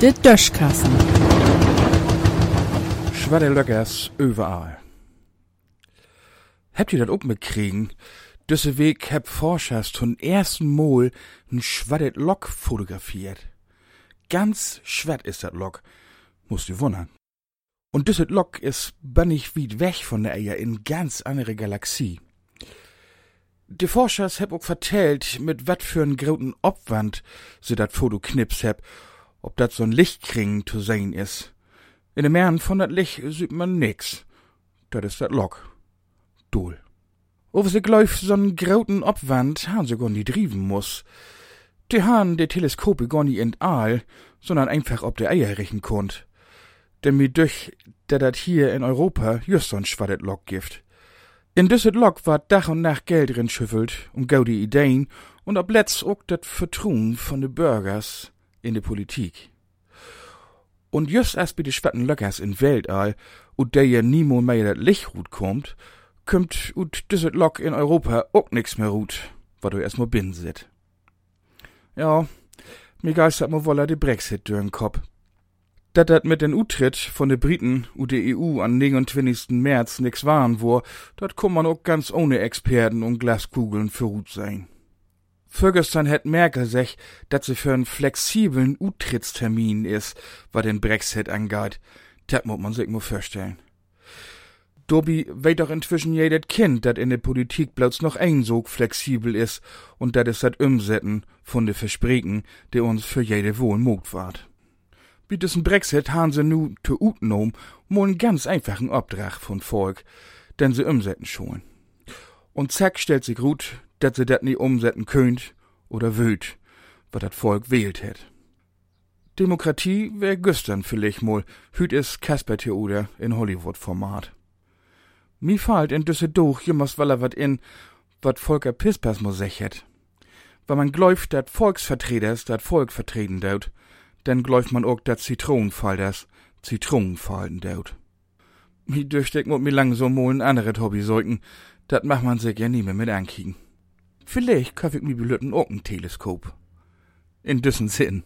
De Döschkassen. Schwadde Löckers überall. Habt ihr das auch mitkriegen? Düsse Weg hab Forschers zum ersten Mal n schwaddet Lok fotografiert. Ganz schwatt ist dat Lok. Musst du wundern. Und düsset Lok is bannig weit weg von der Eier in ganz andere Galaxie. Die Forschers hab auch vertellt, mit wat für'n groten Obwand sie dat Foto knips hab, ob dat so'n Lichtkring zu sehen is. In dem Mern von dat Licht sieht man nix. Dat is dat Lok. Dol. Ob sie gleich so'n groten Obwand han sie gar nie driven muss. Die han de Teleskope gar nie in Aal, sondern einfach ob der Eier richten konnt. Denn mir durch, der dat hier in Europa just so'n schwaddet Lok gift. In düsset Lok war Dach und Nacht Geld drin schüffelt und gaude Ideen und ob letzt auch dat Vertrun von de Bürgers in de Politik. Und just als bi de schwatten Löckers in Weltall und der ja niemand mehr dat Lichtrut kommt, kümmt ut düsset Lok in Europa auch nix mehr rut, wat du erstmal binnen sit. Ja, mir geistert mo woller de Brexit dür'n Kopf. Dat dat mit den Utritt von de Briten u de EU an 29. März nix waren wo, dat kann man auch ganz ohne Experten und Glaskugeln für gut sein. Ferguson hätt Merkel sech, dat sie für einen flexiblen Utrittstermin is, wat den Brexit angeht. Dat muss man sich nur vorstellen. Dobi weet doch inzwischen jedes Kind, dat in der Politik bloß noch ein so flexibel is und dat is dat Umsetzen von de Versprechen, die uns für jede wohl mogt ward. Wie diesen Brexit han sie nu zu utnom, mo einen ganz einfachen Obdrach von Volk, denn sie umsetzen schon. Und zack stellt sich gut, dat sie dat nie umsetzen könnt oder wölt, wat dat Volk wählt het. Demokratie wär güstern vielleicht mal, hüt is Kasper Theoder in Hollywood-Format. Mi fallt in düsse durch jemals waller wat in, wat Volker Pispers mo sechet. Weil man gläuft, dat Volksvertreters dat Volk vertreten daut, denn gläuft man ook dat Zitronenfalders Zitronenfallen daut. Mi durchsteck mut mi lang so mo ein anderes Hobby sollten, dat macht man sich ja nie mehr mit ankiegen. Vielleicht kauf ich mi belütten ook ein Teleskop. In düssen Sinn.